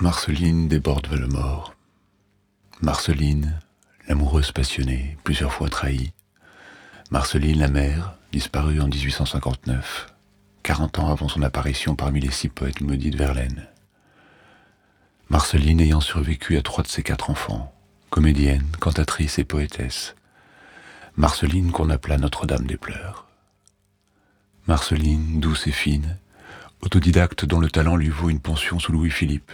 Marceline déborde vers le mort. Marceline, l'amoureuse passionnée, plusieurs fois trahie. Marceline, la mère, disparue en 1859, 40 ans avant son apparition parmi les six poètes maudits de Verlaine. Marceline ayant survécu à trois de ses quatre enfants, comédienne, cantatrice et poétesse. Marceline qu'on appela Notre-Dame des Pleurs. Marceline, douce et fine, autodidacte dont le talent lui vaut une pension sous Louis-Philippe,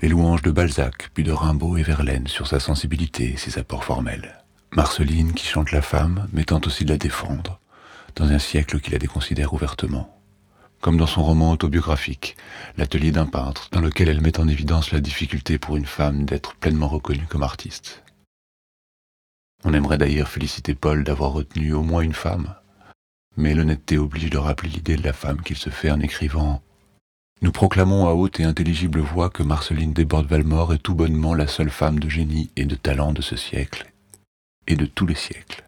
les louanges de Balzac, puis de Rimbaud et Verlaine sur sa sensibilité et ses apports formels. Marceline qui chante la femme, mais tente aussi de la défendre, dans un siècle qui la déconsidère ouvertement. Comme dans son roman autobiographique, L'atelier d'un peintre, dans lequel elle met en évidence la difficulté pour une femme d'être pleinement reconnue comme artiste. On aimerait d'ailleurs féliciter Paul d'avoir retenu au moins une femme, mais l'honnêteté oblige de rappeler l'idée de la femme qu'il se fait en écrivant nous proclamons à haute et intelligible voix que Marceline Desbordes-Valmore est tout bonnement la seule femme de génie et de talent de ce siècle, et de tous les siècles.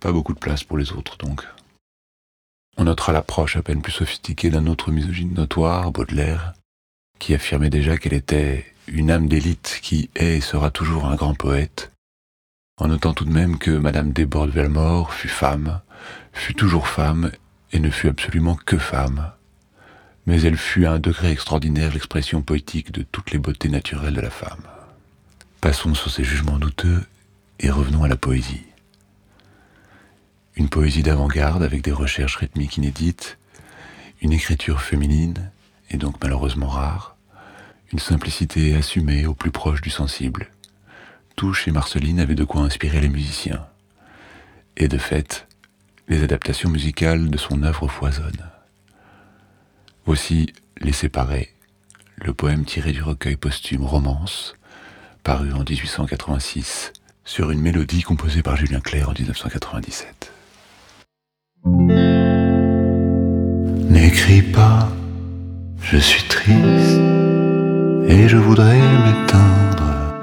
Pas beaucoup de place pour les autres, donc. On notera l'approche à peine plus sophistiquée d'un autre misogyne notoire, Baudelaire, qui affirmait déjà qu'elle était une âme d'élite qui est et sera toujours un grand poète, en notant tout de même que Madame Desbordes-Valmore fut femme, fut toujours femme, et ne fut absolument que femme, mais elle fut à un degré extraordinaire l'expression poétique de toutes les beautés naturelles de la femme. Passons sur ces jugements douteux et revenons à la poésie. Une poésie d'avant-garde avec des recherches rythmiques inédites, une écriture féminine, et donc malheureusement rare, une simplicité assumée au plus proche du sensible. Tout chez Marceline avait de quoi inspirer les musiciens. Et de fait, les adaptations musicales de son œuvre foisonnent. Aussi Les Séparés, le poème tiré du recueil posthume Romance, paru en 1886, sur une mélodie composée par Julien Clerc en 1997. N'écris pas, je suis triste et je voudrais m'éteindre.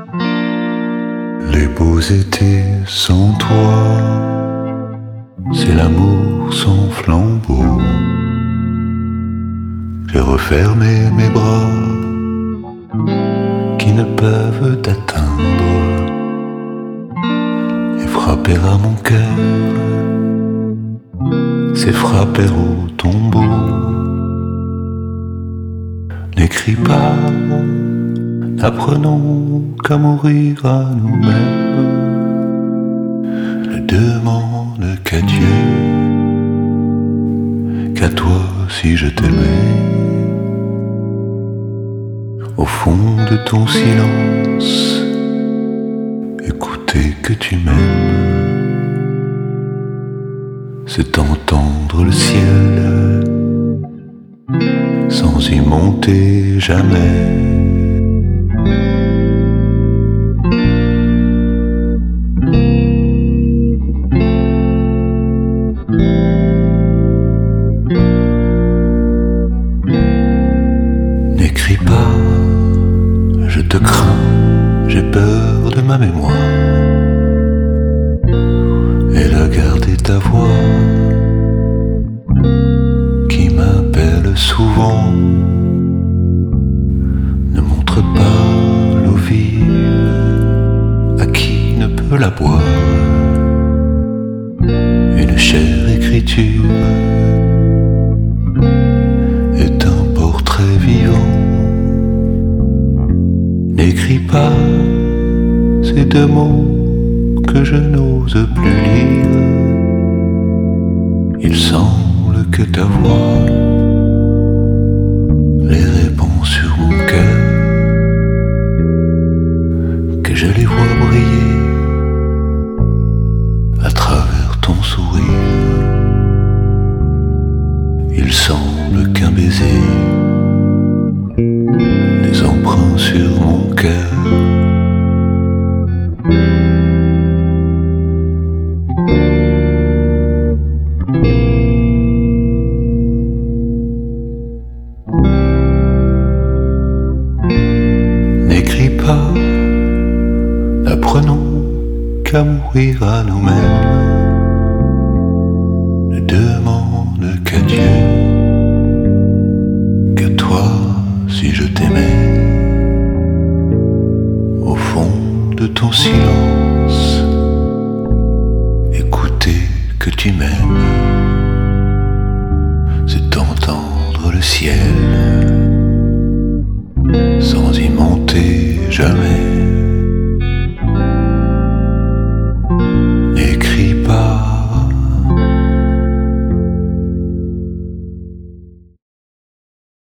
Les beaux étés sans toi, c'est l'amour sans flambeau. J'ai refermé mes bras qui ne peuvent t'atteindre et frapper à mon cœur, c'est frapper au tombeau. N'écris pas, n'apprenons qu'à mourir à nous-mêmes. Ne demande qu'à Dieu, qu'à toi si je t'aimais au fond de ton silence, écouter que tu m'aimes, c'est entendre le ciel sans y monter jamais. fuis pas, je te crains, j'ai peur de ma mémoire. Elle a gardé ta voix qui m'appelle souvent. Ne montre pas l'eau vive à qui ne peut la boire. Une chère écriture n'écris pas ces deux mots que je n'ose plus lire. Il semble que ta voix les répond sur mon cœur, que je les vois briller à travers ton sourire. Il semble qu'un baiser bras sur mon cœur. qu'à mourir à nous-mêmes. Ne demande qu'à Dieu, qu'à toi si je t'aimais de ton silence. Écouter que tu m'aimes, c'est entendre le ciel sans y monter jamais.